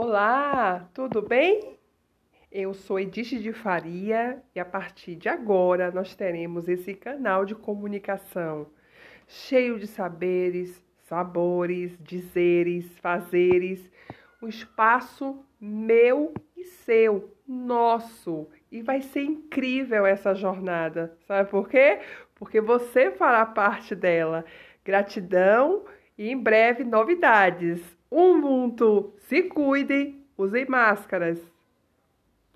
Olá, tudo bem? Eu sou Edith de Faria e a partir de agora nós teremos esse canal de comunicação cheio de saberes, sabores, dizeres, fazeres, um espaço meu e seu, nosso. E vai ser incrível essa jornada. Sabe por quê? Porque você fará parte dela. Gratidão e em breve novidades. Um mundo, se cuidem, usem máscaras.